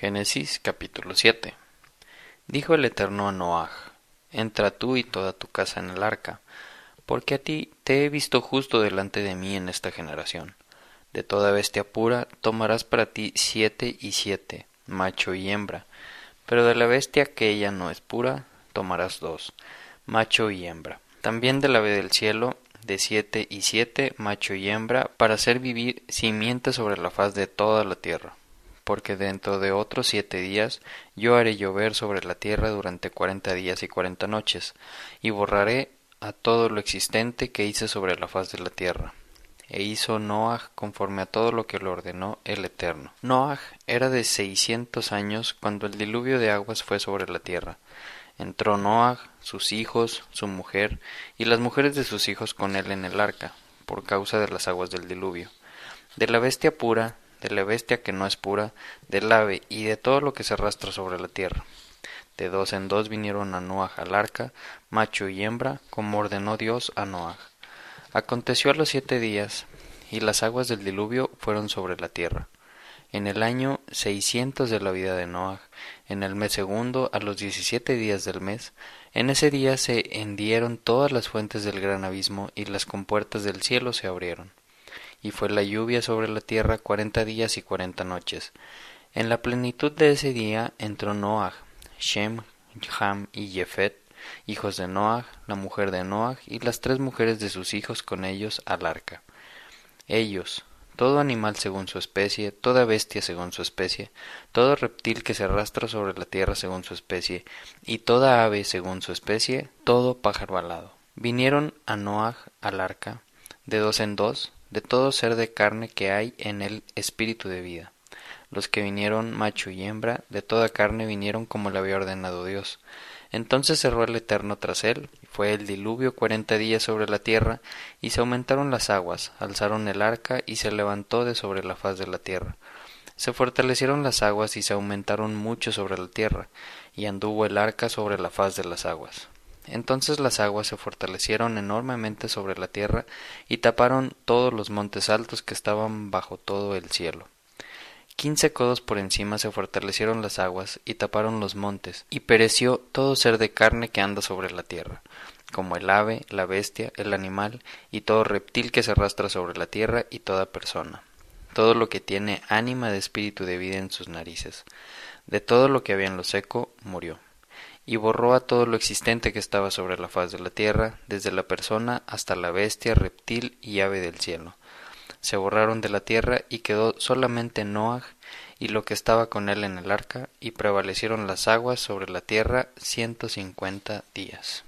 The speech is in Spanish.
Génesis capítulo 7 Dijo el Eterno a Noaj, Entra tú y toda tu casa en el arca, porque a ti te he visto justo delante de mí en esta generación. De toda bestia pura tomarás para ti siete y siete, macho y hembra, pero de la bestia que ella no es pura, tomarás dos, macho y hembra. También del ave del cielo, de siete y siete, macho y hembra, para hacer vivir simiente sobre la faz de toda la tierra porque dentro de otros siete días yo haré llover sobre la tierra durante cuarenta días y cuarenta noches, y borraré a todo lo existente que hice sobre la faz de la tierra. E hizo Noach conforme a todo lo que le ordenó el Eterno. Noach era de seiscientos años cuando el diluvio de aguas fue sobre la tierra. Entró Noach, sus hijos, su mujer, y las mujeres de sus hijos con él en el arca, por causa de las aguas del diluvio. De la bestia pura de la bestia que no es pura, del ave y de todo lo que se arrastra sobre la tierra. De dos en dos vinieron a Noaj al arca, macho y hembra, como ordenó Dios a Noaj. Aconteció a los siete días, y las aguas del diluvio fueron sobre la tierra. En el año seiscientos de la vida de Noaj, en el mes segundo, a los diecisiete días del mes, en ese día se hendieron todas las fuentes del gran abismo y las compuertas del cielo se abrieron y fue la lluvia sobre la tierra cuarenta días y cuarenta noches. En la plenitud de ese día entró Noach, Shem, Ham y Jefet, hijos de Noach, la mujer de Noach y las tres mujeres de sus hijos con ellos al arca. Ellos, todo animal según su especie, toda bestia según su especie, todo reptil que se arrastra sobre la tierra según su especie, y toda ave según su especie, todo pájaro alado. Vinieron a Noach al arca, de dos en dos, de todo ser de carne que hay en el espíritu de vida. Los que vinieron macho y hembra, de toda carne vinieron como le había ordenado Dios. Entonces cerró el Eterno tras él, y fue el diluvio cuarenta días sobre la tierra, y se aumentaron las aguas, alzaron el arca, y se levantó de sobre la faz de la tierra. Se fortalecieron las aguas y se aumentaron mucho sobre la tierra, y anduvo el arca sobre la faz de las aguas. Entonces las aguas se fortalecieron enormemente sobre la tierra y taparon todos los montes altos que estaban bajo todo el cielo. Quince codos por encima se fortalecieron las aguas y taparon los montes, y pereció todo ser de carne que anda sobre la tierra, como el ave, la bestia, el animal, y todo reptil que se arrastra sobre la tierra, y toda persona, todo lo que tiene ánima de espíritu de vida en sus narices. De todo lo que había en lo seco, murió y borró a todo lo existente que estaba sobre la faz de la tierra, desde la persona hasta la bestia, reptil y ave del cielo. Se borraron de la tierra y quedó solamente Noach y lo que estaba con él en el arca, y prevalecieron las aguas sobre la tierra ciento cincuenta días.